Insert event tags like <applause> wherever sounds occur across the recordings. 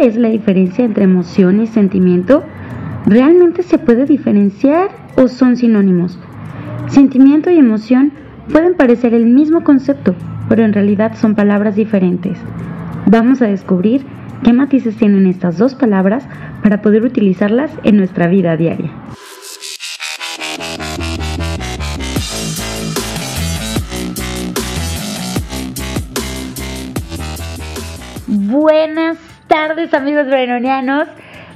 ¿Sabes cuál es la diferencia entre emoción y sentimiento? ¿Realmente se puede diferenciar o son sinónimos? Sentimiento y emoción pueden parecer el mismo concepto, pero en realidad son palabras diferentes. Vamos a descubrir qué matices tienen estas dos palabras para poder utilizarlas en nuestra vida diaria. Tardes amigos brenonianos.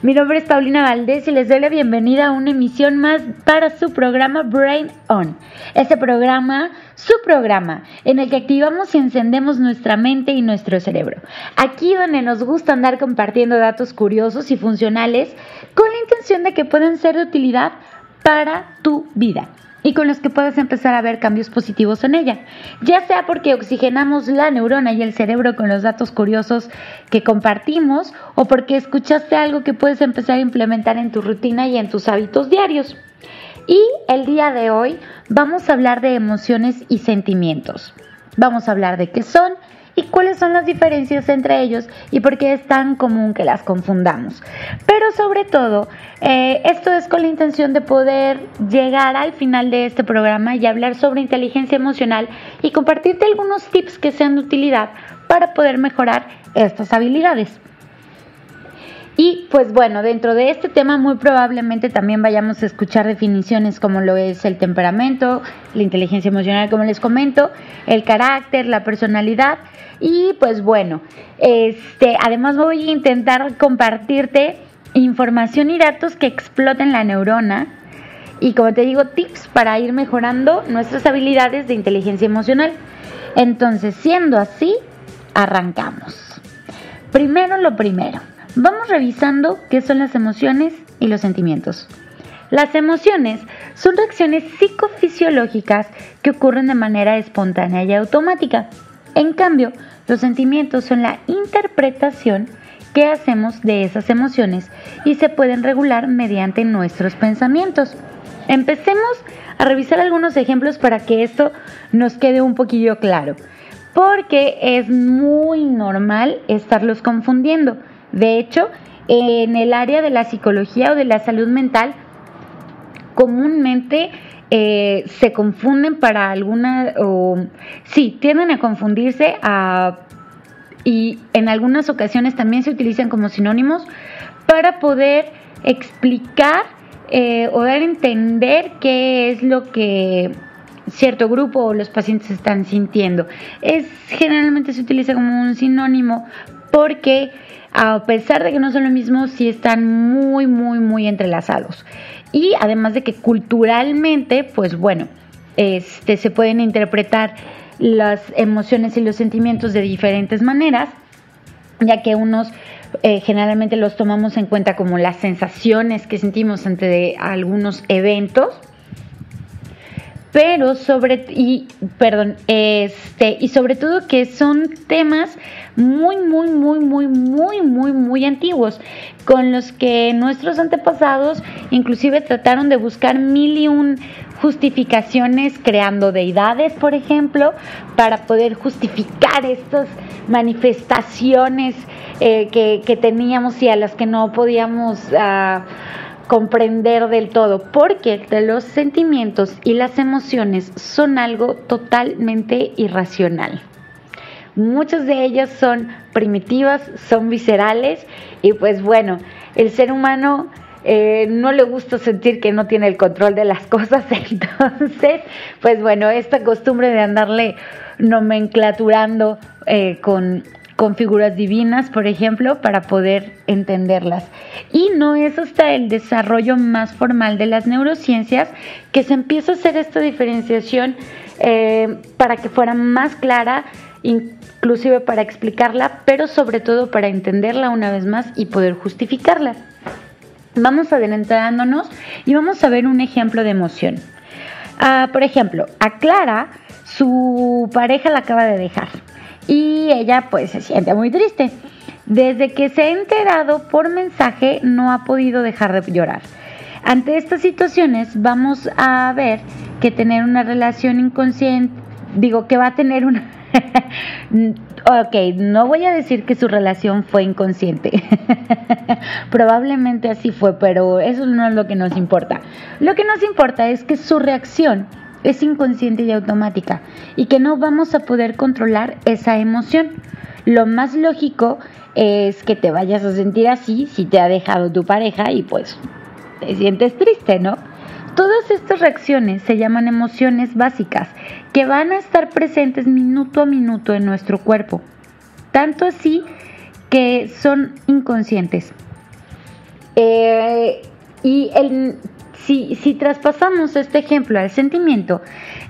Mi nombre es Paulina Valdés y les doy la bienvenida a una emisión más para su programa Brain On. Este programa, su programa, en el que activamos y encendemos nuestra mente y nuestro cerebro. Aquí donde nos gusta andar compartiendo datos curiosos y funcionales con la intención de que puedan ser de utilidad para tu vida y con los que puedes empezar a ver cambios positivos en ella, ya sea porque oxigenamos la neurona y el cerebro con los datos curiosos que compartimos o porque escuchaste algo que puedes empezar a implementar en tu rutina y en tus hábitos diarios. Y el día de hoy vamos a hablar de emociones y sentimientos. Vamos a hablar de qué son y cuáles son las diferencias entre ellos y por qué es tan común que las confundamos. Pero sobre todo, eh, esto es con la intención de poder llegar al final de este programa y hablar sobre inteligencia emocional y compartirte algunos tips que sean de utilidad para poder mejorar estas habilidades. Y pues bueno, dentro de este tema muy probablemente también vayamos a escuchar definiciones como lo es el temperamento, la inteligencia emocional, como les comento, el carácter, la personalidad. Y pues bueno, este, además voy a intentar compartirte información y datos que exploten la neurona. Y como te digo, tips para ir mejorando nuestras habilidades de inteligencia emocional. Entonces, siendo así, arrancamos. Primero lo primero Vamos revisando qué son las emociones y los sentimientos. Las emociones son reacciones psicofisiológicas que ocurren de manera espontánea y automática. En cambio, los sentimientos son la interpretación que hacemos de esas emociones y se pueden regular mediante nuestros pensamientos. Empecemos a revisar algunos ejemplos para que esto nos quede un poquillo claro, porque es muy normal estarlos confundiendo. De hecho, en el área de la psicología o de la salud mental, comúnmente eh, se confunden para alguna, o sí, tienden a confundirse y en algunas ocasiones también se utilizan como sinónimos para poder explicar eh, o dar a entender qué es lo que cierto grupo o los pacientes están sintiendo. Es generalmente se utiliza como un sinónimo porque a pesar de que no son lo mismo, sí están muy, muy, muy entrelazados. Y además de que culturalmente, pues bueno, este, se pueden interpretar las emociones y los sentimientos de diferentes maneras, ya que unos eh, generalmente los tomamos en cuenta como las sensaciones que sentimos ante algunos eventos, pero sobre y perdón, este y sobre todo que son temas muy muy muy muy muy muy muy antiguos con los que nuestros antepasados inclusive trataron de buscar mil y un justificaciones creando deidades, por ejemplo, para poder justificar estas manifestaciones eh, que, teníamos y a las que no podíamos uh, comprender del todo, porque los sentimientos y las emociones son algo totalmente irracional. Muchas de ellas son primitivas, son viscerales y pues bueno, el ser humano eh, no le gusta sentir que no tiene el control de las <laughs> cosas, entonces, pues bueno, esta costumbre de andarle nomenclaturando eh, con con figuras divinas, por ejemplo, para poder entenderlas. Y no es hasta el desarrollo más formal de las neurociencias que se empieza a hacer esta diferenciación eh, para que fuera más clara, inclusive para explicarla, pero sobre todo para entenderla una vez más y poder justificarla. Vamos adelantándonos y vamos a ver un ejemplo de emoción. Ah, por ejemplo, a Clara su pareja la acaba de dejar y ella pues se siente muy triste. Desde que se ha enterado por mensaje no ha podido dejar de llorar. Ante estas situaciones vamos a ver que tener una relación inconsciente, digo que va a tener una, <laughs> Ok, no voy a decir que su relación fue inconsciente. <laughs> Probablemente así fue, pero eso no es lo que nos importa. Lo que nos importa es que su reacción es inconsciente y automática y que no vamos a poder controlar esa emoción. Lo más lógico es que te vayas a sentir así si te ha dejado tu pareja y pues te sientes triste, ¿no? Todas estas reacciones se llaman emociones básicas que van a estar presentes minuto a minuto en nuestro cuerpo, tanto así que son inconscientes. Eh, y si, traspasamos este ejemplo al sentimiento,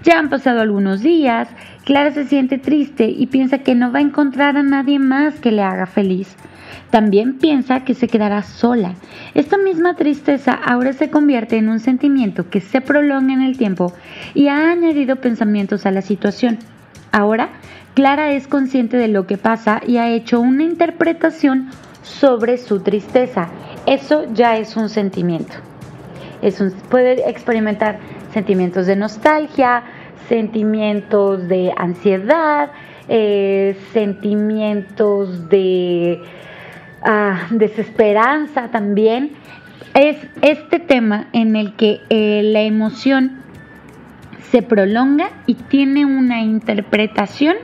ya han pasado algunos días, Clara se siente triste y piensa que no va a encontrar a nadie más que le haga feliz. También piensa que se quedará sola. Esta misma tristeza ahora se convierte en un sentimiento que se prolonga en el tiempo y ha añadido pensamientos a la situación. Ahora, Clara es consciente de lo que pasa y ha hecho una interpretación sobre su tristeza. Eso ya es un sentimiento. Puede experimentar sentimientos de nostalgia, sentimientos de ansiedad, eh, sentimientos de desesperanza también, es este tema en el que eh, la emoción se prolonga y tiene una interpretación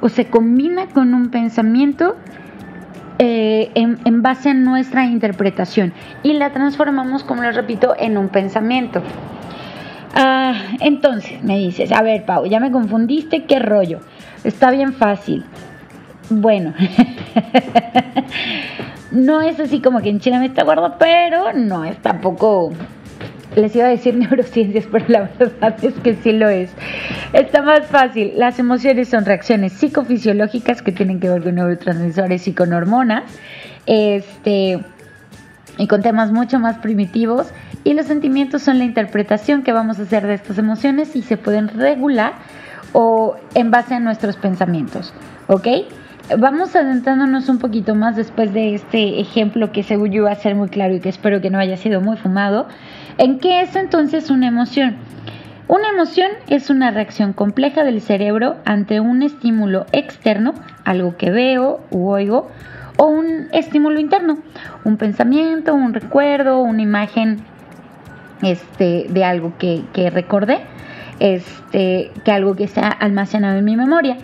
o se combina con un pensamiento eh, en, base a nuestra interpretación y la transformamos, como les repito, en un pensamiento. Ah, entonces me dices, a ver, Pau, ya me confundiste, qué rollo. Está bien fácil. Bueno, <laughs> no es así como que en China me está guardo, pero no es tampoco. Les iba a decir <laughs> neurociencias, pero la verdad es que sí lo es. Está más fácil. Las emociones son reacciones psicofisiológicas que tienen que ver con neurotransmisores y con hormonas. Este y con temas mucho más primitivos. Y los sentimientos son la interpretación que vamos a hacer de estas emociones y se pueden regular o en base a nuestros pensamientos. ¿Ok? Vamos adentrándonos un poquito más después de este ejemplo que según yo va a ser muy claro y que espero que no haya sido muy fumado. ¿En qué es entonces una emoción? Una emoción es una reacción compleja del cerebro ante un estímulo externo, algo que veo u oigo, o un estímulo interno, un pensamiento, un recuerdo, una imagen este, de algo que, recordé, este, que algo que está almacenado en mi memoria.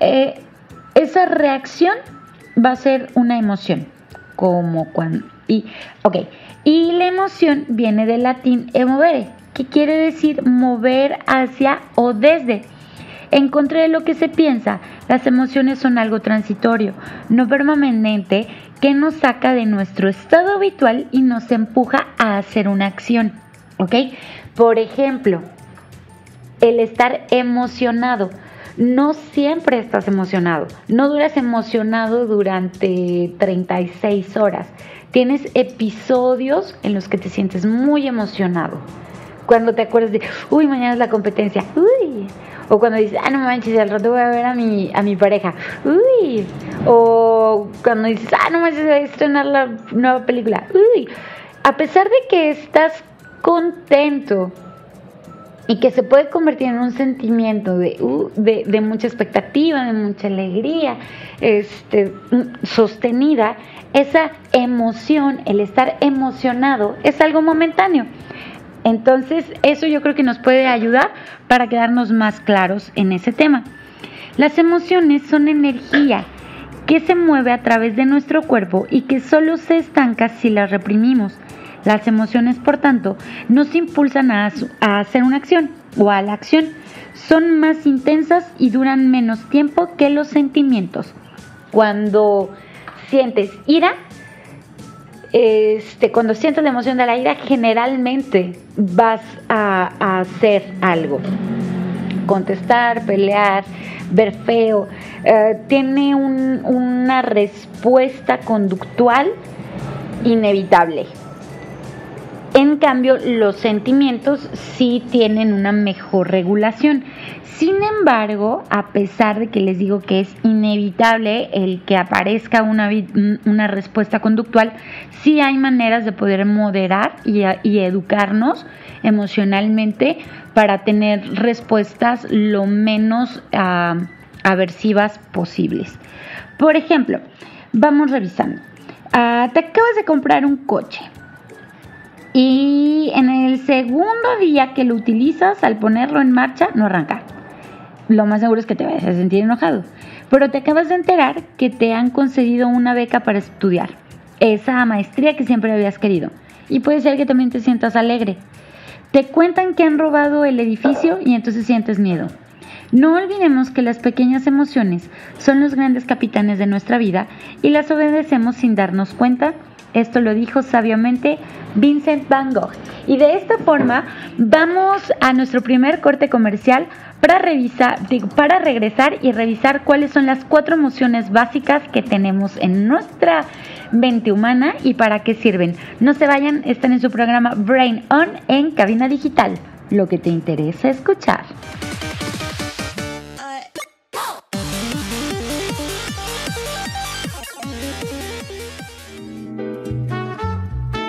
Eh, esa reacción va a ser una emoción, como cuando... Y, ok, y la emoción viene del latín emovere, que quiere decir mover hacia o desde. En contra de lo que se piensa, las emociones son algo transitorio, no permanente, que nos saca de nuestro estado habitual y nos empuja a hacer una acción. ¿Ok? Por ejemplo, el estar emocionado no siempre estás emocionado, no duras emocionado durante 36 horas. Tienes episodios en los que te sientes muy emocionado. Cuando te acuerdas de, uy, mañana es la competencia, uy. O cuando dices, ah, no manches, al rato voy a ver a mi, a mi pareja, uy. O cuando dices, ah, no manches, voy a estrenar la nueva película, uy. A pesar de que estás contento y que se puede convertir en un sentimiento uh, de, de, mucha expectativa, de mucha alegría, este, sostenida, esa emoción, el estar emocionado, es algo momentáneo. Entonces, eso yo creo que nos puede ayudar para quedarnos más claros en ese tema. Las emociones son energía que se mueve a través de nuestro cuerpo y que solo se estanca si las reprimimos. Las emociones, por tanto, nos impulsan a, hacer una acción o a la acción. Son más intensas y duran menos tiempo que los sentimientos. Cuando sientes ira, este, cuando sientes la emoción de la ira, generalmente vas a, hacer algo. Contestar, pelear, ver feo. Eh, tiene una respuesta conductual inevitable. En cambio, los sentimientos sí tienen una mejor regulación. Sin embargo, a pesar de que les digo que es inevitable el que aparezca una, una respuesta conductual, sí hay maneras de poder moderar y, educarnos emocionalmente para tener respuestas lo menos ah, aversivas posibles. Por ejemplo, vamos revisando. Ah, te acabas de comprar un coche y en el segundo día que lo utilizas, al ponerlo en marcha, no arranca. Lo más seguro es que te vayas a sentir enojado. Pero te acabas de enterar que te han concedido una beca para estudiar. Esa maestría que siempre habías querido. Y puede ser que también te sientas alegre. Te cuentan que han robado el edificio y entonces sientes miedo. No olvidemos que las pequeñas emociones son los grandes capitanes de nuestra vida y las obedecemos sin darnos cuenta. Esto lo dijo sabiamente Vincent Van Gogh. Y de esta forma vamos a nuestro primer corte comercial para, revisar, para regresar y revisar cuáles son las cuatro emociones básicas que tenemos en nuestra mente humana y para qué sirven. No se vayan, están en su programa Brain On en cabina digital. Lo que te interesa escuchar.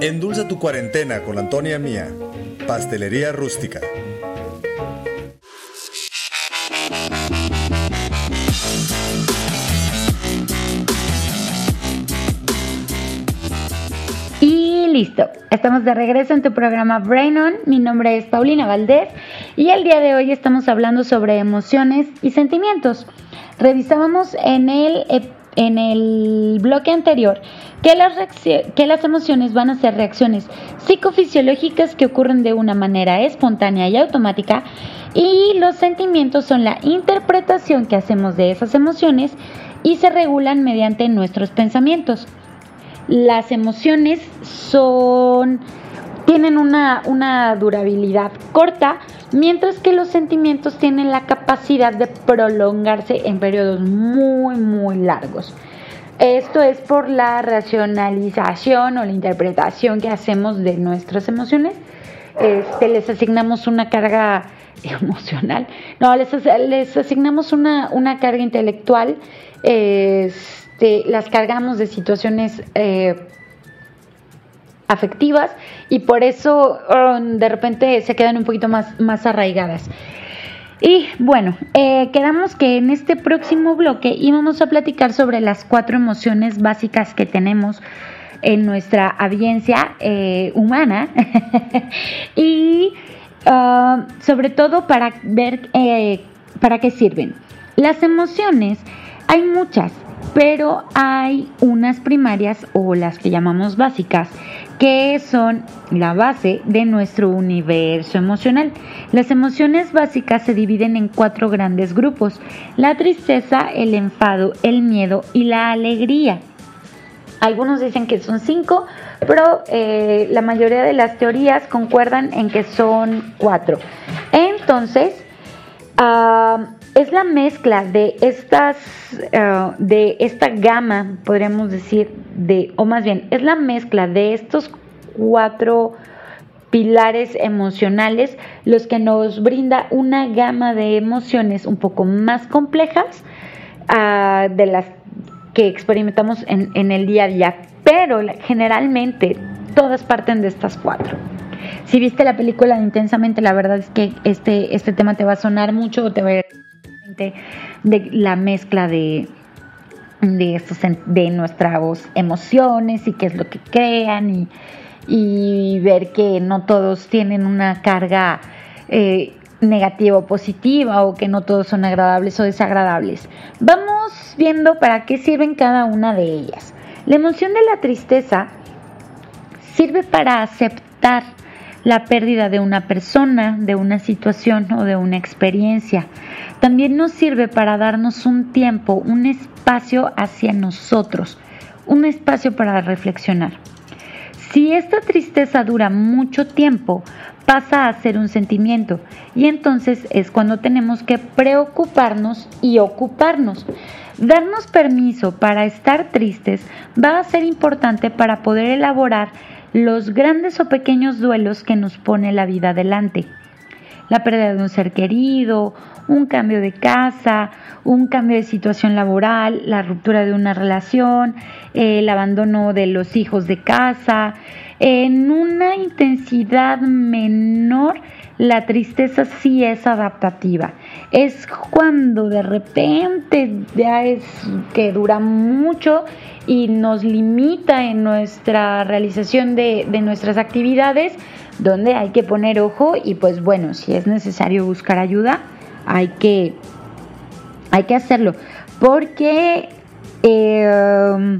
Endulza tu cuarentena con Antonia Mía, Pastelería Rústica. listo, estamos de regreso en tu programa Brain On. Mi nombre es Paulina Valdés y el día de hoy estamos hablando sobre emociones y sentimientos. Revisábamos en el, en el bloque anterior que las, que las emociones van a ser reacciones psicofisiológicas que ocurren de una manera espontánea y automática y los sentimientos son la interpretación que hacemos de esas emociones y se regulan mediante nuestros pensamientos las emociones son tienen una, una, durabilidad corta, mientras que los sentimientos tienen la capacidad de prolongarse en periodos muy, muy largos. Esto es por la racionalización o la interpretación que hacemos de nuestras emociones. Este, les asignamos una carga <laughs> emocional, no, les, les asignamos una, una carga intelectual. Este, las cargamos de situaciones eh, afectivas y por eso um, de repente se quedan un poquito más, más arraigadas. Y bueno, eh, quedamos que en este próximo bloque íbamos a platicar sobre las cuatro emociones básicas que tenemos en nuestra audiencia eh, humana <laughs> y uh, sobre todo para ver para qué sirven. Las emociones, hay muchas, pero hay unas primarias o las que llamamos básicas que son la base de nuestro universo emocional. Las emociones básicas se dividen en cuatro grandes grupos, la tristeza, el enfado, el miedo y la alegría. Algunos dicen que son cinco, pero eh, la mayoría de las teorías concuerdan en que son cuatro. Entonces, ah, es la mezcla de estas, eh, de esta gama, podríamos decir, de, o más bien, es la mezcla de estos cuatro pilares emocionales los que nos brinda una gama de emociones un poco más complejas ah, de las que experimentamos en, en el día a día, pero generalmente todas parten de estas cuatro. Si viste la película Intensamente, la verdad es que este, este tema te va a sonar mucho o te va a de la mezcla de, de, de nuestras emociones y qué es lo que crean y, y ver que no todos tienen una carga eh, negativa o positiva o que no todos son agradables o desagradables. Vamos viendo para qué sirven cada una de ellas. La emoción de la tristeza sirve para aceptar la pérdida de una persona, de una situación o de una experiencia. También nos sirve para darnos un tiempo, un espacio hacia nosotros, un espacio para reflexionar. Si esta tristeza dura mucho tiempo, pasa a ser un sentimiento y entonces es cuando tenemos que preocuparnos y ocuparnos. Darnos permiso para estar tristes va a ser importante para poder elaborar los grandes o pequeños duelos que nos pone la vida adelante. La pérdida de un ser querido, un cambio de casa, un cambio de situación laboral, la ruptura de una relación, el abandono de los hijos de casa, en una intensidad menor la tristeza sí es adaptativa. Es cuando de repente ya es que dura mucho y nos limita en nuestra realización de, de nuestras actividades, donde hay que poner ojo y pues bueno, si es necesario buscar ayuda, hay que, hay que hacerlo. Porque, eh,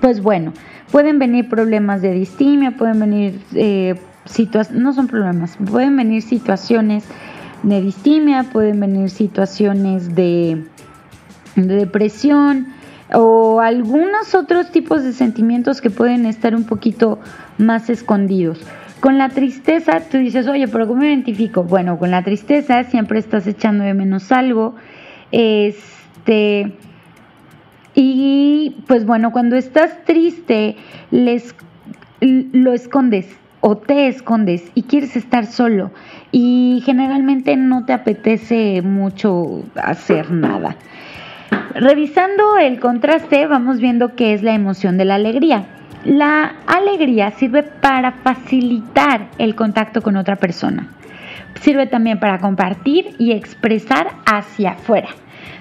pues bueno, pueden venir problemas de distimia, pueden venir eh, no son problemas, pueden venir situaciones de distimia, pueden venir situaciones de, de depresión o algunos otros tipos de sentimientos que pueden estar un poquito más escondidos. Con la tristeza, tú dices, oye, pero ¿cómo me identifico? Bueno, con la tristeza siempre estás echando de menos algo. Este. Y pues bueno, cuando estás triste, les, lo escondes o te escondes y quieres estar solo y generalmente no te apetece mucho hacer nada. Revisando el contraste, vamos viendo qué es la emoción de la alegría. La alegría sirve para facilitar el contacto con otra persona. Sirve también para compartir y expresar hacia afuera.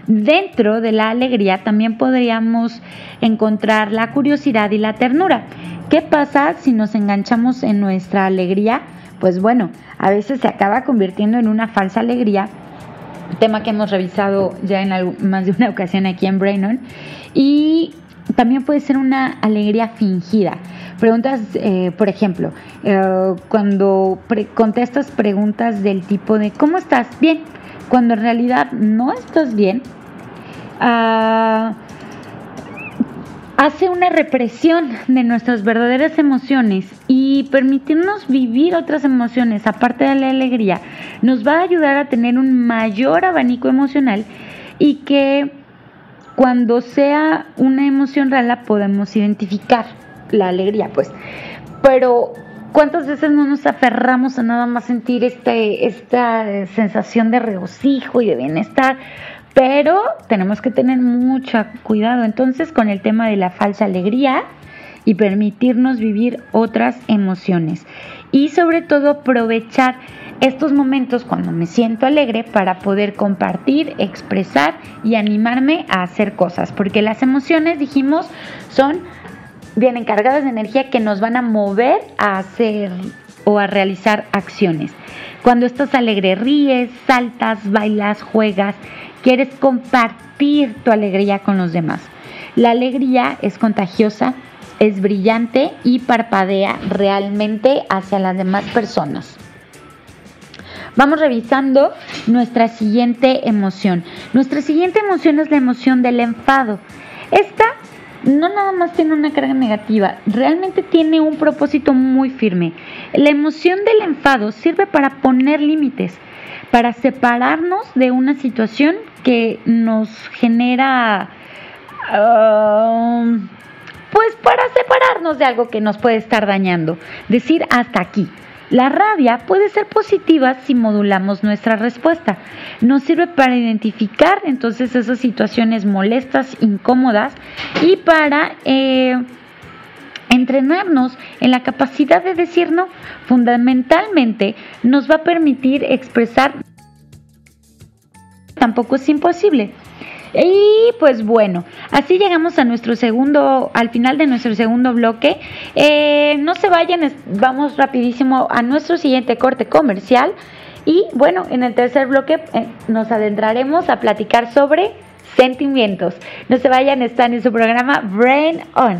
Dentro de la alegría también podríamos encontrar la curiosidad y la ternura. ¿Qué pasa si nos enganchamos en nuestra alegría? Pues bueno, a veces se acaba convirtiendo en una falsa alegría, tema que hemos revisado ya en más de una ocasión aquí en Brainon. Y también puede ser una alegría fingida. Preguntas, eh, por ejemplo, eh, cuando contestas preguntas del tipo de ¿cómo estás? Bien, cuando en realidad no estás bien, ah, hace una represión de nuestras verdaderas emociones y permitirnos vivir otras emociones aparte de la alegría nos va a ayudar a tener un mayor abanico emocional y que cuando sea una emoción real la podemos identificar, la alegría, pues. Pero ¿cuántas veces no nos aferramos a nada más sentir este, esta sensación de regocijo y de bienestar? Pero tenemos que tener mucho cuidado entonces con el tema de la falsa alegría y permitirnos vivir otras emociones. Y sobre todo aprovechar estos momentos cuando me siento alegre para poder compartir, expresar y animarme a hacer cosas, porque las emociones, dijimos, son bien encargadas de energía que nos van a mover a hacer o a realizar acciones. Cuando estás alegre, ríes, saltas, bailas, juegas, quieres compartir tu alegría con los demás. La alegría es contagiosa, es brillante y parpadea realmente hacia las demás personas. Vamos revisando nuestra siguiente emoción. Nuestra siguiente emoción es la emoción del enfado. Esta no nada más tiene una carga negativa, realmente tiene un propósito muy firme. La emoción del enfado sirve para poner límites, para separarnos de una situación que nos genera... Um, pues para separarnos de algo que nos puede estar dañando. Decir hasta aquí. La rabia puede ser positiva si modulamos nuestra respuesta. Nos sirve para identificar entonces esas situaciones molestas, incómodas y para eh, entrenarnos en la capacidad de decir no. Fundamentalmente nos va a permitir expresar tampoco es imposible. Y pues bueno, así llegamos a nuestro segundo, al final de nuestro segundo bloque. Eh, no se vayan, vamos rapidísimo a nuestro siguiente corte comercial. Y bueno, en el tercer bloque eh, nos adentraremos a platicar sobre sentimientos. No se vayan, están en su programa Brain On.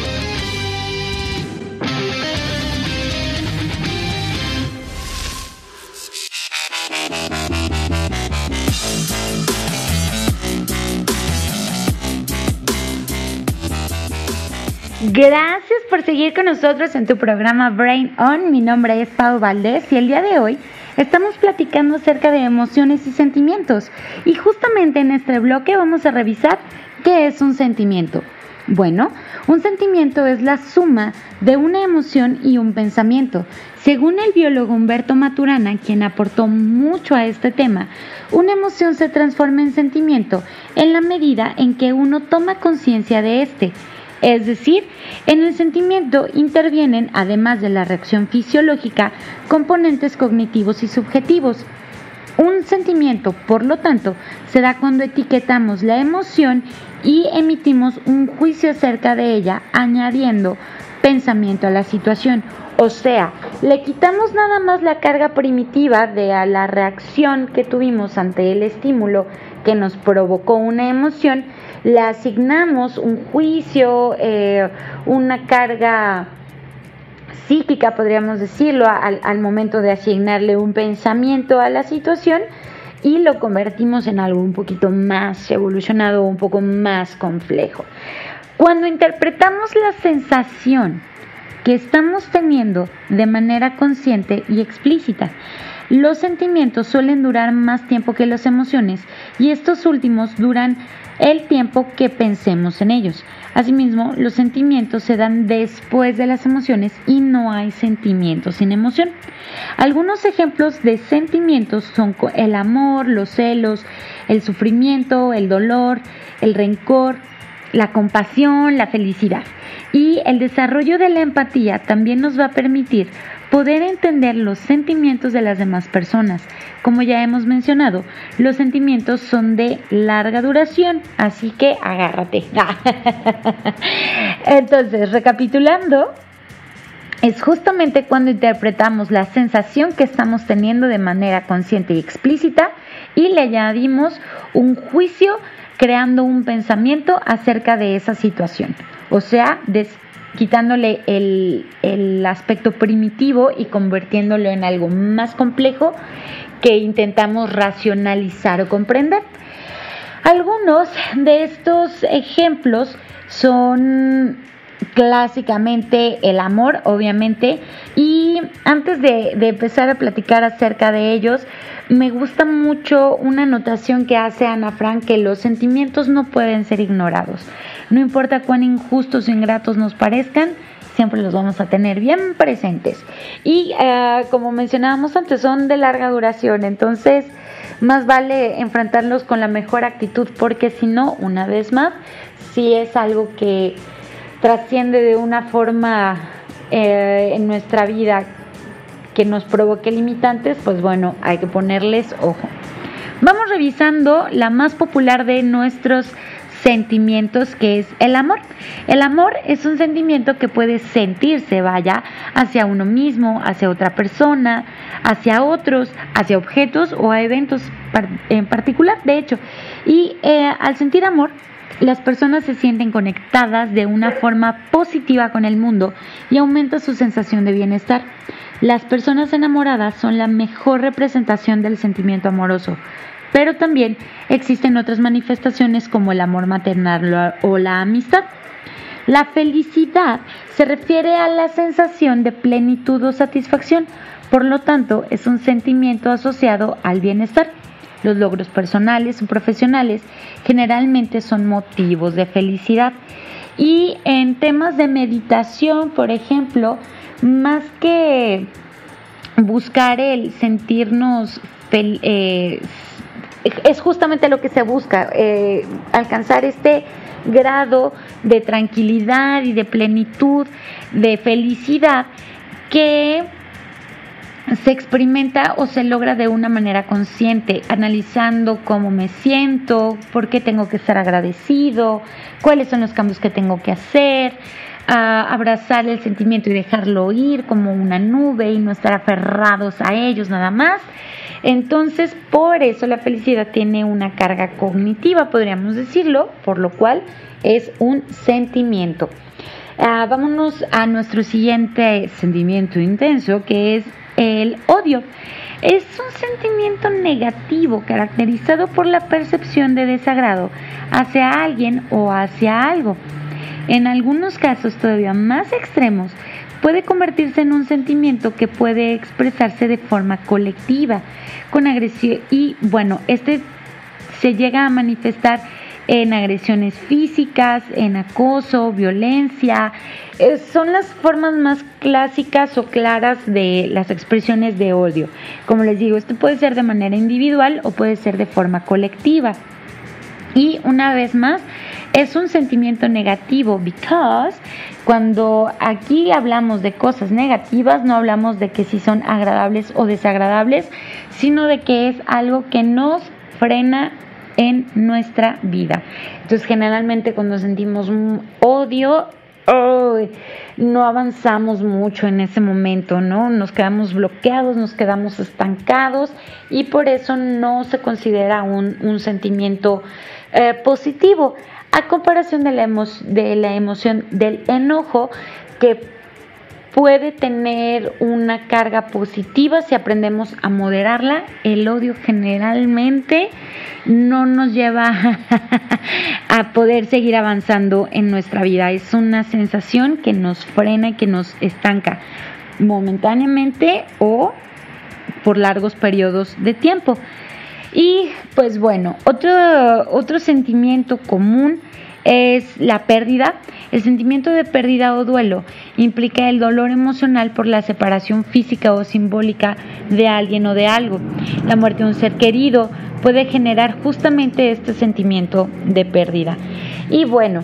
Gracias por seguir con nosotros en tu programa Brain On. Mi nombre es Pau Valdés y el día de hoy estamos platicando acerca de emociones y sentimientos. Y justamente en este bloque vamos a revisar qué es un sentimiento. Bueno, un sentimiento es la suma de una emoción y un pensamiento. Según el biólogo Humberto Maturana, quien aportó mucho a este tema, una emoción se transforma en sentimiento en la medida en que uno toma conciencia de este es decir, en el sentimiento intervienen, además de la reacción fisiológica, componentes cognitivos y subjetivos. Un sentimiento, por lo tanto, se da cuando etiquetamos la emoción y emitimos un juicio acerca de ella, añadiendo pensamiento a la situación. O sea, le quitamos nada más la carga primitiva de la reacción que tuvimos ante el estímulo que nos provocó una emoción le asignamos un juicio, eh, una carga psíquica, podríamos decirlo, al, al momento de asignarle un pensamiento a la situación y lo convertimos en algo un poquito más evolucionado, un poco más complejo. Cuando interpretamos la sensación que estamos teniendo de manera consciente y explícita, los sentimientos suelen durar más tiempo que las emociones y estos últimos duran el tiempo que pensemos en ellos. Asimismo, los sentimientos se dan después de las emociones y no hay sentimientos sin emoción. Algunos ejemplos de sentimientos son el amor, los celos, el sufrimiento, el dolor, el rencor, la compasión, la felicidad. Y el desarrollo de la empatía también nos va a permitir poder entender los sentimientos de las demás personas. Como ya hemos mencionado, los sentimientos son de larga duración, así que agárrate. <laughs> Entonces, recapitulando, es justamente cuando interpretamos la sensación que estamos teniendo de manera consciente y explícita y le añadimos un juicio creando un pensamiento acerca de esa situación. O sea, quitándole el, aspecto primitivo y convirtiéndolo en algo más complejo que intentamos racionalizar o comprender. Algunos de estos ejemplos son clásicamente el amor, obviamente, y antes de, de, empezar a platicar acerca de ellos, me gusta mucho una anotación que hace Ana Frank, que los sentimientos no pueden ser ignorados. No importa cuán injustos o ingratos nos parezcan, siempre los vamos a tener bien presentes. Y eh, como mencionábamos antes, son de larga duración, entonces más vale enfrentarlos con la mejor actitud porque si no, una vez más, si es algo que trasciende de una forma eh, en nuestra vida que nos provoque limitantes, pues bueno, hay que ponerles ojo. Vamos revisando la más popular de nuestros sentimientos que es el amor. El amor es un sentimiento que puede sentirse, vaya, hacia uno mismo, hacia otra persona, hacia otros, hacia objetos o a eventos en particular, de hecho. Y eh, al sentir amor, las personas se sienten conectadas de una forma positiva con el mundo y aumenta su sensación de bienestar. Las personas enamoradas son la mejor representación del sentimiento amoroso pero también existen otras manifestaciones como el amor maternal o la amistad. La felicidad se refiere a la sensación de plenitud o satisfacción, por lo tanto es un sentimiento asociado al bienestar. Los logros personales o profesionales generalmente son motivos de felicidad. Y en temas de meditación, por ejemplo, más que buscar el sentirnos eh, es justamente lo que se busca, eh, alcanzar este grado de tranquilidad y de plenitud, de felicidad que se experimenta o se logra de una manera consciente, analizando cómo me siento, por qué tengo que estar agradecido, cuáles son los cambios que tengo que hacer, abrazar el sentimiento y dejarlo ir como una nube y no estar aferrados a ellos nada más. Entonces, por eso la felicidad tiene una carga cognitiva, podríamos decirlo, por lo cual es un sentimiento. Ah, vámonos a nuestro siguiente sentimiento intenso, que es el odio. Es un sentimiento negativo caracterizado por la percepción de desagrado hacia alguien o hacia algo. En algunos casos todavía más extremos, puede convertirse en un sentimiento que puede expresarse de forma colectiva, con agresión y bueno, este se llega a manifestar en agresiones físicas, en acoso, violencia. Eh, son las formas más clásicas o claras de las expresiones de odio. Como les digo, esto puede ser de manera individual o puede ser de forma colectiva. Y una vez más, es un sentimiento negativo because cuando aquí hablamos de cosas negativas no hablamos de que si son agradables o desagradables, sino de que es algo que nos frena en nuestra vida. Entonces generalmente cuando sentimos odio, no avanzamos mucho en ese momento, ¿no? Nos quedamos bloqueados, nos quedamos estancados y por eso no se considera un, un sentimiento eh, positivo, a comparación de la, emoción del enojo que puede tener una carga positiva si aprendemos a moderarla. El odio generalmente no nos lleva <laughs> a poder seguir avanzando en nuestra vida. Es una sensación que nos frena y que nos estanca momentáneamente o por largos periodos de tiempo. Y pues bueno, otro, otro sentimiento común es la pérdida. El sentimiento de pérdida o duelo implica el dolor emocional por la separación física o simbólica de alguien o de algo. La muerte de un ser querido puede generar justamente este sentimiento de pérdida. Y bueno,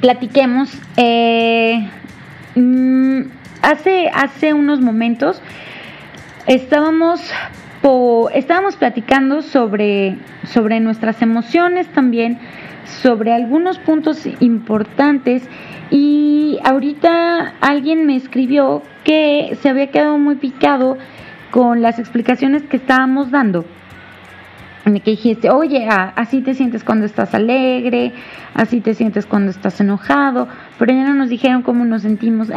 platiquemos. Eh, mm, hace, hace unos momentos estábamos estábamos platicando sobre, sobre nuestras emociones también, sobre algunos puntos importantes y ahorita alguien me escribió que se había quedado muy picado con las explicaciones que estábamos dando que dijiste, oye, ah, así te sientes cuando estás alegre, así te sientes cuando estás enojado, pero ya no nos dijeron cómo nos sentimos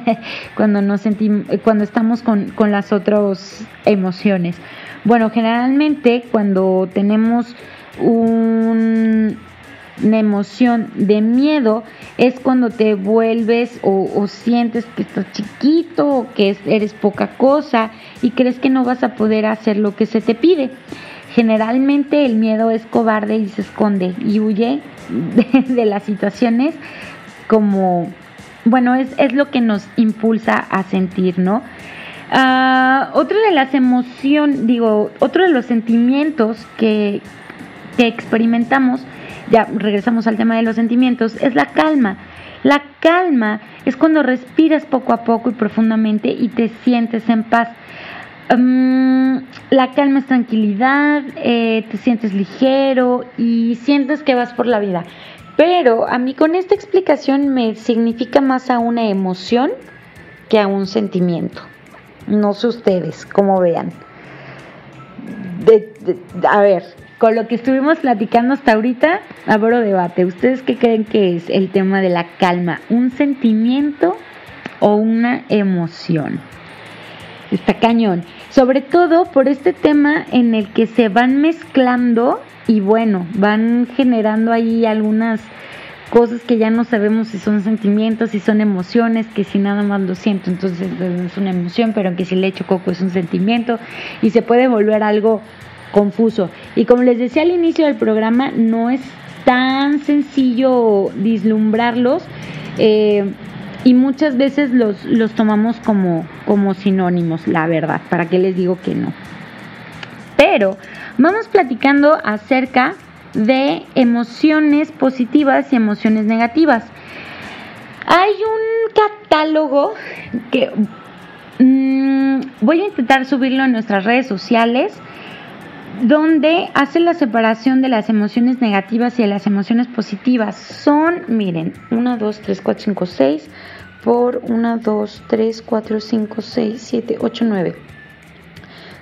<laughs> cuando nos sentimos, cuando estamos con, con las otras emociones. Bueno, generalmente cuando tenemos un, una emoción de miedo es cuando te vuelves o, o, sientes que estás chiquito que eres poca cosa y crees que no vas a poder hacer lo que se te pide. Generalmente el miedo es cobarde y se esconde y huye de, las situaciones como, bueno, es, es, lo que nos impulsa a sentir, ¿no? Uh, otro de las emociones, digo, otro de los sentimientos que, que experimentamos, ya regresamos al tema de los sentimientos, es la calma. La calma es cuando respiras poco a poco y profundamente y te sientes en paz. Mm, la calma es tranquilidad, eh, te sientes ligero y sientes que vas por la vida. Pero a mí con esta explicación me significa más a una emoción que a un sentimiento. No sé ustedes, cómo vean. a ver, con lo que estuvimos platicando hasta ahorita, abro debate. ¿Ustedes qué creen que es el tema de la calma? ¿Un sentimiento o una emoción? Está cañón. Sobre todo por este tema en el que se van mezclando y bueno, van generando ahí algunas cosas que ya no sabemos si son sentimientos, si son emociones, que si nada más lo siento, entonces es una emoción, pero que si le echo coco es un sentimiento y se puede volver algo confuso. Y como les decía al inicio del programa, no es tan sencillo vislumbrarlos. Eh, y muchas veces los, los tomamos como, como sinónimos, la verdad, ¿para qué les digo que no? Pero vamos platicando acerca de emociones positivas y emociones negativas. Hay un catálogo que mm, voy a intentar subirlo en nuestras redes sociales donde hace la separación de las emociones negativas y de las emociones positivas. Son, miren, 1, 2, 3, 4, 5, 6 por 1, 2, 3, 4, 5, 6, 7, 8, 9.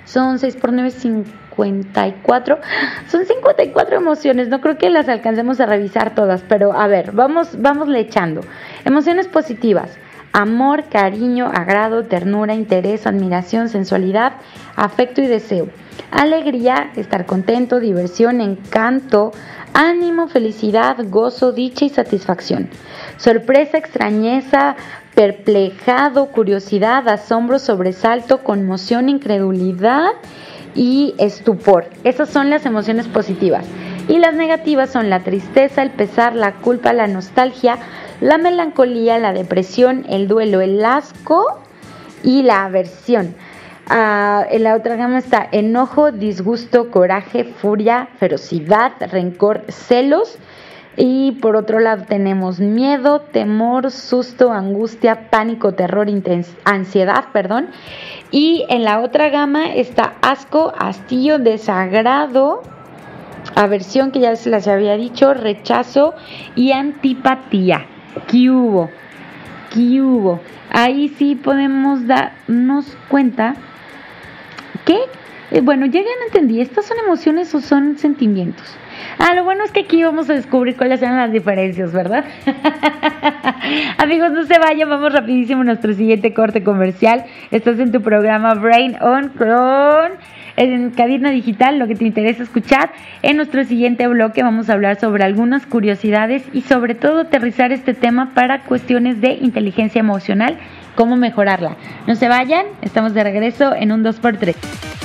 Son 6 por 9, 54. <gasps> Son 54 emociones. No creo que las alcancemos a revisar todas, pero a ver, vamos, vamos le echando. Emociones positivas. Amor, cariño, agrado, ternura, interés, admiración, sensualidad, afecto y deseo. Alegría, estar contento, diversión, encanto, ánimo, felicidad, gozo, dicha y satisfacción. Sorpresa, extrañeza, perplejado, curiosidad, asombro, sobresalto, conmoción, incredulidad y estupor. Esas son las emociones positivas. Y las negativas son la tristeza, el pesar, la culpa, la nostalgia, la melancolía, la depresión, el duelo, el asco y la aversión. Ah, en la otra gama está enojo, disgusto, coraje, furia, ferocidad, rencor, celos. Y por otro lado tenemos miedo, temor, susto, angustia, pánico, terror, ansiedad, perdón. Y en la otra gama está asco, hastío, desagrado, aversión, que ya se las había dicho, rechazo y antipatía. ¿Qué hubo? ¿Qué hubo? Ahí sí podemos darnos cuenta que, eh, bueno, ya no entendí, ¿estas son emociones o son sentimientos? Ah, lo bueno es que aquí vamos a descubrir cuáles son las diferencias, ¿verdad? <laughs> Amigos, no se vayan, vamos rapidísimo a nuestro siguiente corte comercial. Estás en tu programa Brain On con en Cabina Digital, lo que te interesa escuchar. En nuestro siguiente bloque vamos a hablar sobre algunas curiosidades y sobre todo aterrizar este tema para cuestiones de inteligencia emocional, cómo mejorarla. No se vayan, estamos de regreso en un 2x3.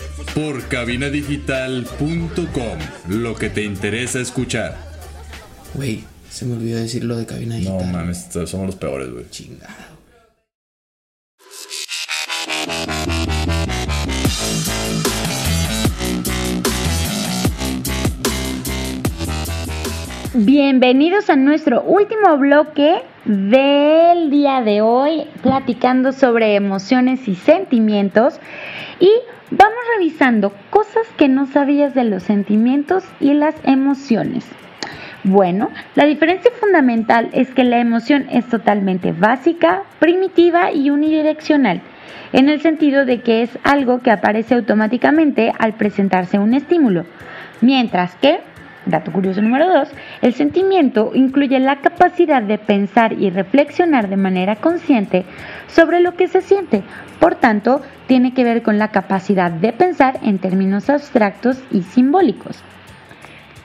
por cabinadigital.com. Lo que te interesa escuchar. Güey, se me olvidó decir lo de cabina digital. No mames, somos los peores, güey. Chingado. Bienvenidos a nuestro último bloque del día de hoy, platicando sobre emociones y sentimientos. Y Vamos revisando cosas que no sabías de los sentimientos y las emociones. Bueno, la diferencia fundamental es que la emoción es totalmente básica, primitiva y unidireccional, en el sentido de que es algo que aparece automáticamente al presentarse un estímulo, mientras que Dato curioso número 2, el sentimiento incluye la capacidad de pensar y reflexionar de manera consciente sobre lo que se siente. Por tanto, tiene que ver con la capacidad de pensar en términos abstractos y simbólicos.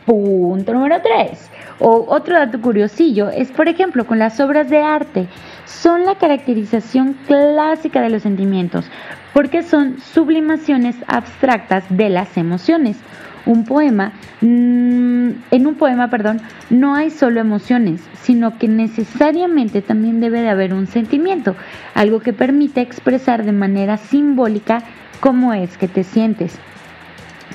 Punto número 3. O otro dato curiosillo es, por ejemplo, con las obras de arte. Son la caracterización clásica de los sentimientos, porque son sublimaciones abstractas de las emociones un poema, mm, en un poema, perdón, no hay solo emociones, sino que necesariamente también debe de haber un sentimiento, algo que permite expresar de manera simbólica cómo es que te sientes.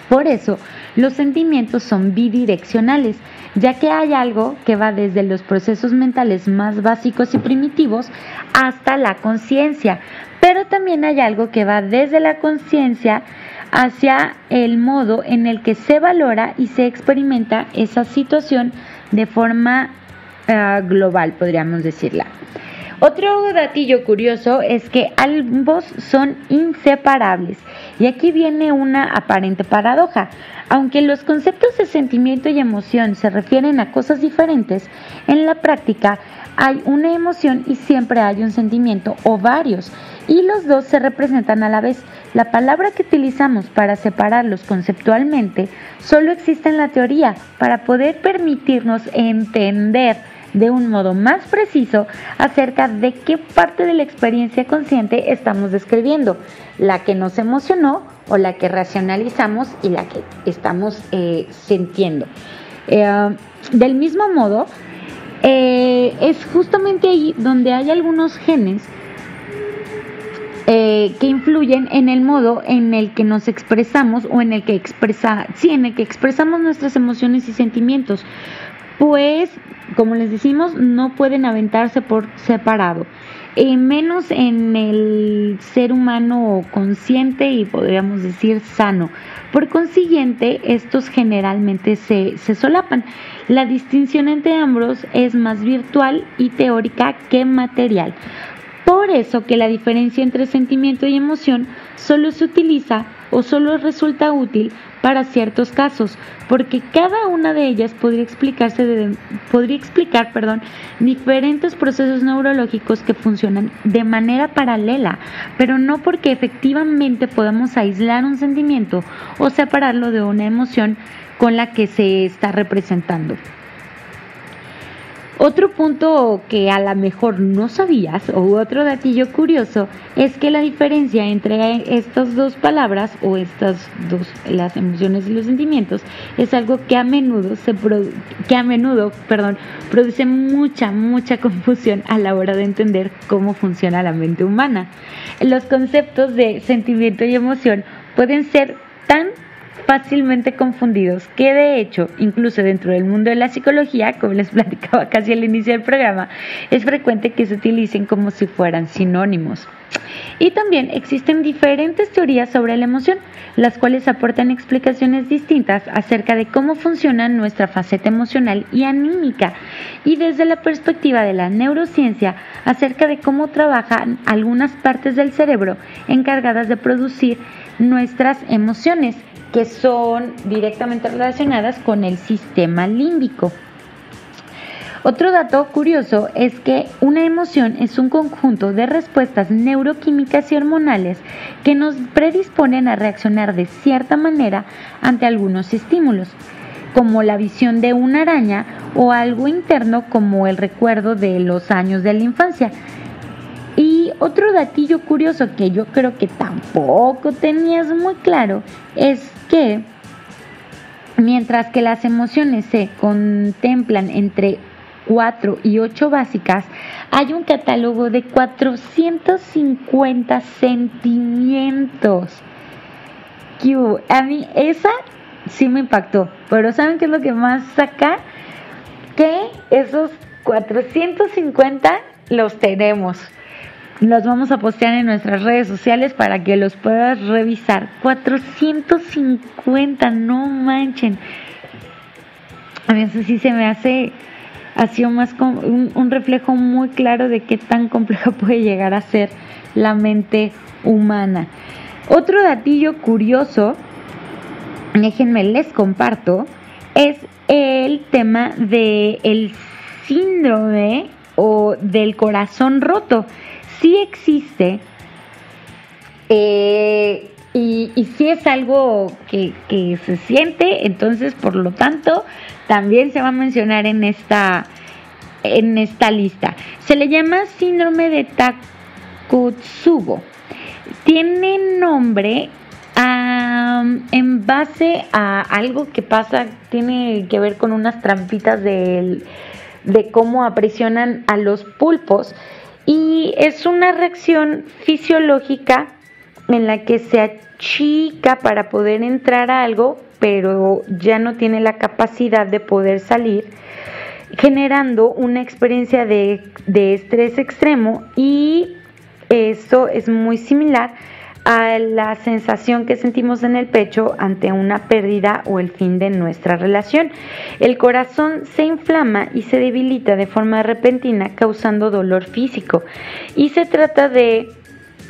Por eso, los sentimientos son bidireccionales, ya que hay algo que va desde los procesos mentales más básicos y primitivos hasta la conciencia, pero también hay algo que va desde la conciencia hacia el modo en el que se valora y se experimenta esa situación de forma eh, global, podríamos decirla. Otro datillo curioso es que ambos son inseparables y aquí viene una aparente paradoja. Aunque los conceptos de sentimiento y emoción se refieren a cosas diferentes, en la práctica hay una emoción y siempre hay un sentimiento o varios, y los dos se representan a la vez. La palabra que utilizamos para separarlos conceptualmente solo existe en la teoría para poder permitirnos entender de un modo más preciso acerca de qué parte de la experiencia consciente estamos describiendo, la que nos emocionó o la que racionalizamos y la que estamos eh, sintiendo. Eh, del mismo modo, eh, es justamente ahí donde hay algunos genes que influyen en el modo en el que nos expresamos o en el que expresa, sí, en el que expresamos nuestras emociones y sentimientos pues, como les decimos, no pueden aventarse por separado, y menos en el ser humano consciente y podríamos decir sano. Por consiguiente, estos generalmente se, se solapan. La distinción entre ambos es más virtual y teórica que material. Por eso que la diferencia entre sentimiento y emoción solo se utiliza o solo resulta útil para ciertos casos, porque cada una de ellas podría explicarse podría explicar, perdón, diferentes procesos neurológicos que funcionan de manera paralela, pero no porque efectivamente podamos aislar un sentimiento o separarlo de una emoción con la que se está representando. Otro punto que a lo mejor no sabías o otro datillo curioso es que la diferencia entre estas dos palabras o estas dos las emociones y los sentimientos es algo que a menudo se que a menudo, perdón, produce mucha mucha confusión a la hora de entender cómo funciona la mente humana. Los conceptos de sentimiento y emoción pueden ser tan fácilmente confundidos, que de hecho, incluso dentro del mundo de la psicología, como les <laughs> platicaba casi al inicio del programa, es frecuente que se utilicen como si fueran sinónimos. Y también existen diferentes teorías sobre la emoción, las cuales aportan explicaciones distintas acerca de cómo funciona nuestra faceta emocional y anímica, y desde la perspectiva de la neurociencia acerca de cómo trabajan algunas partes del cerebro encargadas de producir nuestras emociones que son directamente relacionadas con el sistema límbico. Otro dato curioso es que una emoción es un conjunto de respuestas neuroquímicas y hormonales que nos predisponen a reaccionar de cierta manera ante algunos estímulos, como la visión de una araña o algo interno como el recuerdo de los años de la infancia. Y otro datillo curioso que yo creo que tampoco tenías muy claro es que mientras que las emociones se contemplan entre 4 y 8 básicas, hay un catálogo de 450 sentimientos. A mí esa sí me impactó, pero ¿saben qué es lo que más saca? Que esos 450 los tenemos. Los vamos a postear en nuestras redes sociales para que los puedas revisar. 450, no manchen. A mí eso sí se me hace ha sido más un, reflejo muy claro de qué tan compleja <laughs> puede llegar a ser la mente humana. Otro datillo curioso, déjenme les comparto, es el tema del el síndrome o del corazón roto sí existe eh, y, y sí es algo que, se siente, entonces por lo tanto también se va a mencionar en esta, en esta lista. Se le llama síndrome de Takotsubo. Tiene nombre en base a algo que pasa, tiene que ver con unas trampitas de, de cómo aprisionan a los pulpos y es una reacción fisiológica en la que se achica para poder entrar a algo, pero ya no tiene la capacidad de poder salir, generando una experiencia de, de estrés extremo. Y eso es muy similar a la sensación que sentimos en el pecho ante una pérdida o el fin de nuestra relación. El corazón se inflama y se debilita de forma repentina causando dolor físico y se trata de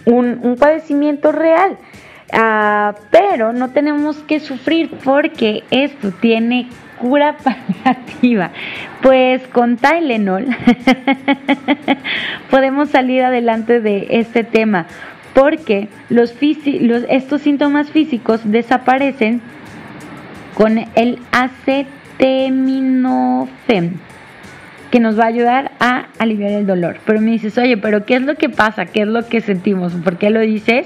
un, padecimiento real. Ah, pero no tenemos que sufrir porque esto tiene cura <laughs> paliativa? Pues con Tylenol <laughs> podemos salir adelante de este tema porque los, estos síntomas físicos desaparecen con el acetaminofén que nos va a ayudar a aliviar el dolor. Pero me dices, oye, pero ¿qué es lo que pasa? ¿Qué es lo que sentimos? ¿Por qué lo dices?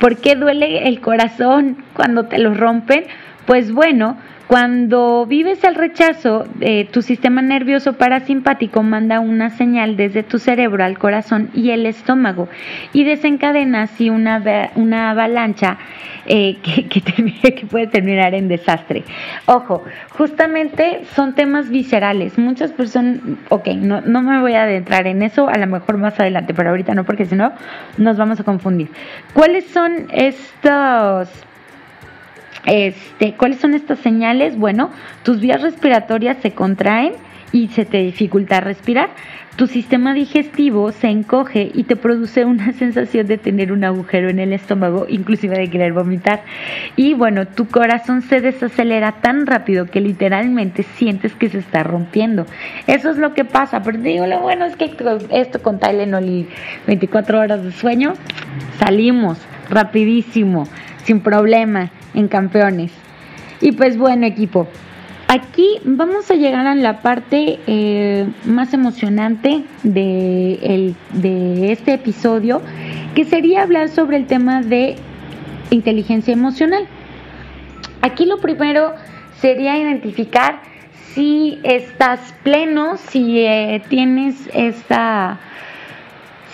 ¿Por qué duele el corazón cuando te lo rompen? Pues bueno, cuando vives el rechazo, eh, tu sistema nervioso parasimpático manda una señal desde tu cerebro al corazón y el estómago y desencadena así una, una avalancha eh, <laughs> que, que, puede terminar en desastre. Ojo, justamente son temas viscerales. Muchas personas, ok, no, no me voy a adentrar en eso, a lo mejor más adelante, pero ahorita no, porque si no nos vamos a confundir. ¿Cuáles son estos este, ¿Cuáles son estas señales? Bueno, tus vías respiratorias se contraen y se te dificulta respirar. Tu sistema digestivo se encoge y te produce una <laughs> sensación de tener un agujero en el estómago, inclusive de querer vomitar. Y bueno, tu corazón se desacelera tan rápido que literalmente sientes que se está rompiendo. Eso es lo que pasa. Pero digo, lo bueno es que esto con Tylenol y 24 horas de sueño, salimos rapidísimo, sin problema en campeones. Y pues bueno equipo, aquí vamos a llegar a la parte eh, más emocionante de, de este episodio, que sería hablar sobre el tema de inteligencia emocional. Aquí lo primero sería identificar si estás pleno, si eh, tienes esta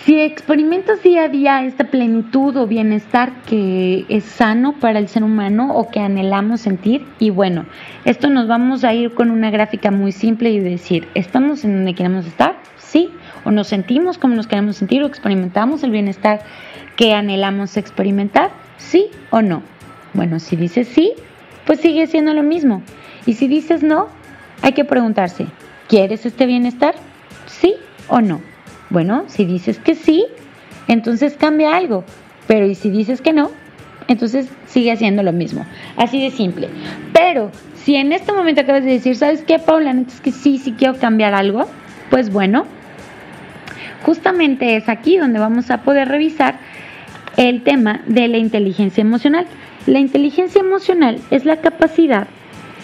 si experimentas día a día esta plenitud o bienestar que es sano para el ser humano o que anhelamos sentir, y bueno, esto nos vamos a ir con una gráfica muy simple y decir, ¿estamos en donde queremos estar? Sí, o nos sentimos como nos queremos sentir o experimentamos el bienestar que anhelamos experimentar, sí o no. Bueno, si dices sí, pues sigue siendo lo mismo. Y si dices no, hay que preguntarse, ¿quieres este bienestar? ¿Sí o no? Bueno, si dices que sí, entonces cambia algo. Pero y si dices que no, entonces sigue haciendo lo mismo. Así de simple. Pero si en este momento acabas de decir, ¿sabes qué, Paula? Es que sí, sí quiero cambiar algo. Pues bueno, justamente es aquí donde vamos a poder revisar el tema de la inteligencia emocional. La inteligencia emocional es la capacidad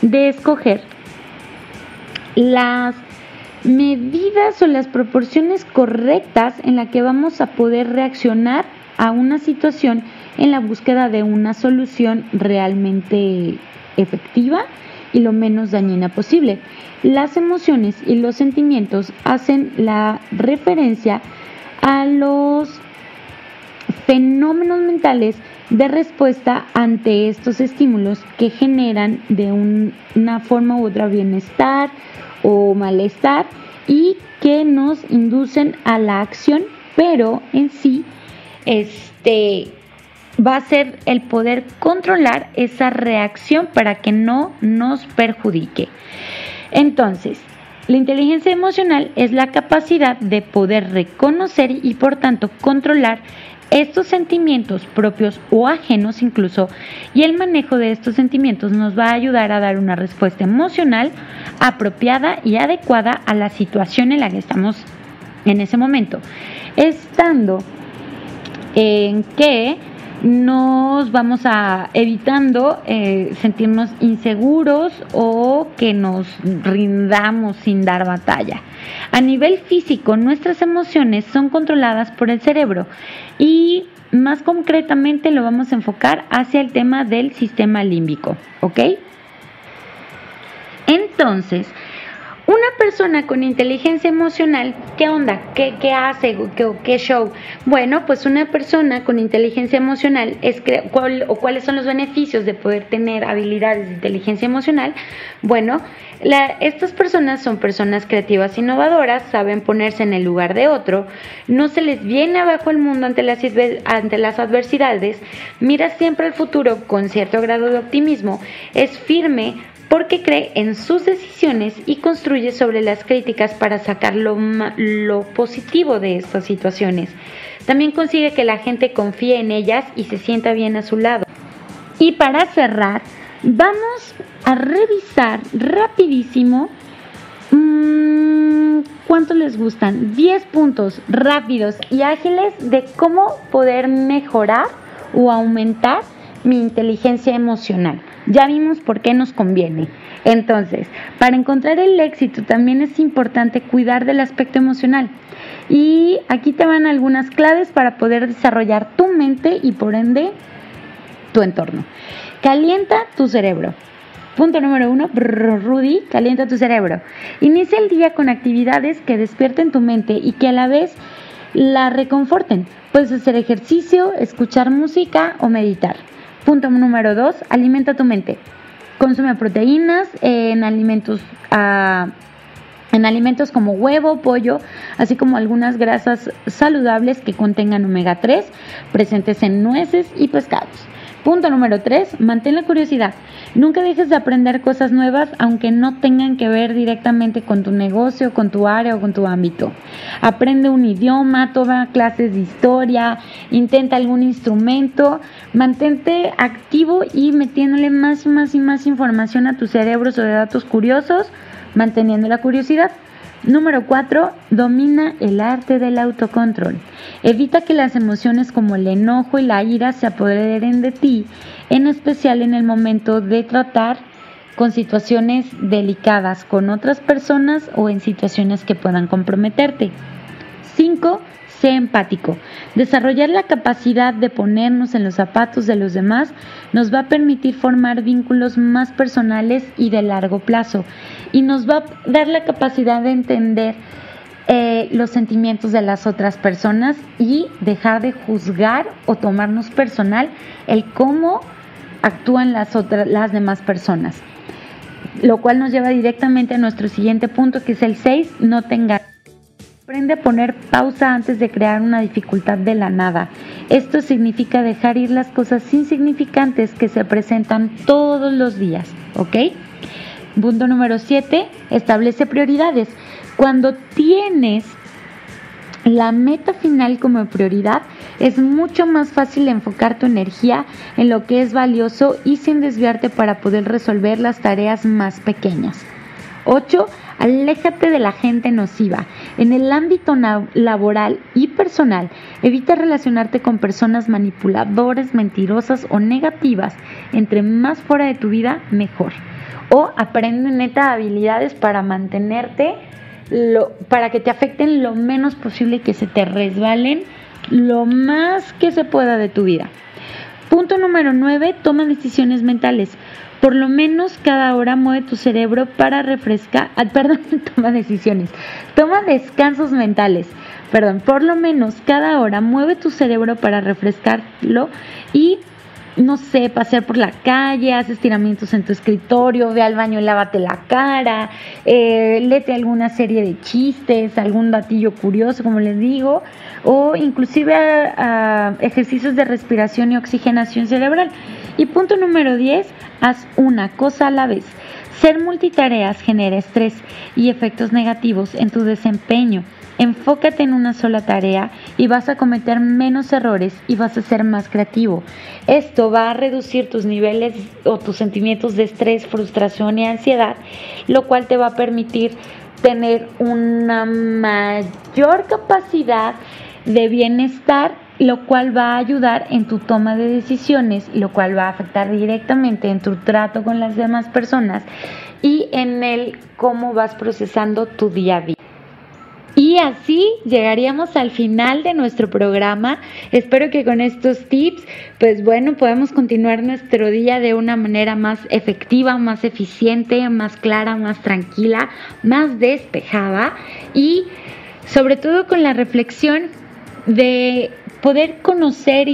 de escoger las medidas o las proporciones correctas en la que vamos a poder reaccionar a una situación en la búsqueda de una solución realmente efectiva y lo menos dañina posible. Las emociones y los sentimientos hacen la referencia a los fenómenos mentales de respuesta ante estos estímulos que generan de una forma u otra bienestar, o malestar y que nos inducen a la acción, pero en sí este va a ser el poder controlar esa reacción para que no nos perjudique. Entonces, la inteligencia emocional es la capacidad de poder reconocer y por tanto controlar estos sentimientos propios o ajenos incluso y el manejo de estos sentimientos nos va a ayudar a dar una respuesta emocional apropiada y adecuada a la situación en la que estamos en ese momento, estando en que nos vamos a evitando eh, sentirnos inseguros o que nos rindamos sin dar batalla. A nivel físico, nuestras emociones son controladas por el cerebro y más concretamente lo vamos a enfocar hacia el tema del sistema límbico, ¿ok? Entonces, una persona con inteligencia emocional, ¿qué onda? ¿Qué, hace? ¿Qué, ¿Qué, show? Bueno, pues una persona con inteligencia emocional, es o cuáles son los beneficios de poder tener habilidades de inteligencia emocional. Bueno, estas personas son personas creativas, innovadoras, saben ponerse en el lugar de otro, no se les viene abajo el mundo ante las adversidades, mira siempre al futuro con cierto grado de optimismo, es firme, porque cree en sus decisiones y construye sobre las críticas para sacar lo, positivo de estas situaciones. También consigue que la gente confíe en ellas y se sienta bien a su lado. Y para cerrar, vamos a revisar rapidísimo mm, cuántos les gustan. 10 puntos rápidos y ágiles de cómo poder mejorar o aumentar mi inteligencia emocional. Ya vimos por qué nos conviene. Entonces, para encontrar el éxito también es importante cuidar del aspecto emocional. Y aquí te van algunas claves para poder desarrollar tu mente y por ende tu entorno. Calienta tu cerebro. Punto número uno, Rudy, calienta tu cerebro. Inicia el día con actividades que despierten tu mente y que a la vez la reconforten. Puedes hacer ejercicio, escuchar música o meditar. Punto número dos, alimenta tu mente. Consume proteínas en alimentos, ah, en alimentos como huevo, pollo, así como algunas grasas saludables que contengan omega 3 presentes en nueces y pescados. Punto número 3. Mantén la curiosidad. Nunca dejes de aprender cosas nuevas aunque no tengan que ver directamente con tu negocio, con tu área o con tu ámbito. Aprende un idioma, toma clases de historia, intenta algún instrumento, mantente activo y metiéndole más y más y más información a tu cerebro sobre datos curiosos, manteniendo la curiosidad. Número 4. Domina el arte del autocontrol. Evita que las emociones como el enojo y la ira se apoderen de ti, en especial en el momento de tratar con situaciones delicadas con otras personas o en situaciones que puedan comprometerte. 5 Sé empático. Desarrollar la capacidad de ponernos en los zapatos de los demás nos va a permitir formar vínculos más personales y de largo plazo y nos va a dar la capacidad de entender eh, los sentimientos de las otras personas y dejar de juzgar o tomarnos personal el cómo actúan las, otras, las demás personas. Lo cual nos lleva directamente a nuestro siguiente punto, que es el 6, no tenga Aprende a poner pausa antes de crear una dificultad de la nada. Esto significa dejar ir las cosas insignificantes que se presentan todos los días, ¿ok? Punto número 7, establece prioridades. Cuando tienes la meta final como prioridad, es mucho más fácil enfocar tu energía en lo que es valioso y sin desviarte para poder resolver las tareas más pequeñas. 8. Aléjate de la gente nociva. En el ámbito laboral y personal, evita relacionarte con personas manipuladoras, mentirosas o negativas. Entre más fuera de tu vida, mejor. O aprende neta habilidades para mantenerte, para que te afecten lo menos posible y que se te resbalen lo más que se pueda de tu vida. Punto número 9. Toma decisiones mentales. Por lo menos cada hora mueve tu cerebro para refrescar, perdón, <laughs> toma decisiones, toma descansos mentales. Perdón, por lo menos cada hora mueve tu cerebro para refrescarlo y no sé, pasear por la calle, haz estiramientos en tu escritorio, ve al baño y lávate la cara, eh, léete alguna serie de chistes, algún datillo curioso, como les digo, o inclusive ejercicios de respiración y oxigenación cerebral. Y punto número 10, haz una cosa a la vez. Ser multitareas genera estrés y efectos negativos en tu desempeño. Enfócate en una sola tarea y vas a cometer menos errores y vas a ser más creativo. Esto va a reducir tus niveles o tus sentimientos de estrés, frustración y ansiedad, lo cual te va a permitir tener una mayor capacidad de bienestar, lo cual va a ayudar en tu toma de decisiones, lo cual va a afectar directamente en tu trato con las demás personas y en el cómo vas procesando tu día a día. Y así llegaríamos al final de nuestro programa. Espero que con estos tips, pues bueno, podamos continuar nuestro día de una manera más efectiva, más eficiente, más clara, más tranquila, más despejada y sobre todo con la reflexión de poder conocer,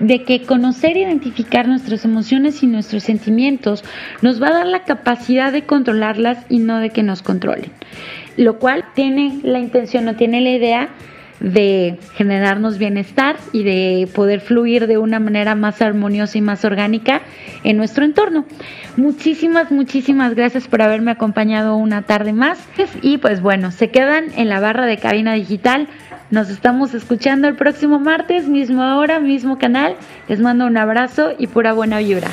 de que conocer e identificar nuestras emociones y nuestros sentimientos nos va a dar la capacidad de controlarlas y no de que nos controlen lo cual tiene la intención o tiene la idea de generarnos bienestar y de poder fluir de una manera más armoniosa y más orgánica en nuestro entorno. Muchísimas, muchísimas gracias por haberme acompañado una tarde más y pues bueno, se quedan en la barra de cabina digital. Nos estamos escuchando el próximo martes, mismo hora, mismo canal. Les mando un abrazo y pura buena vibra.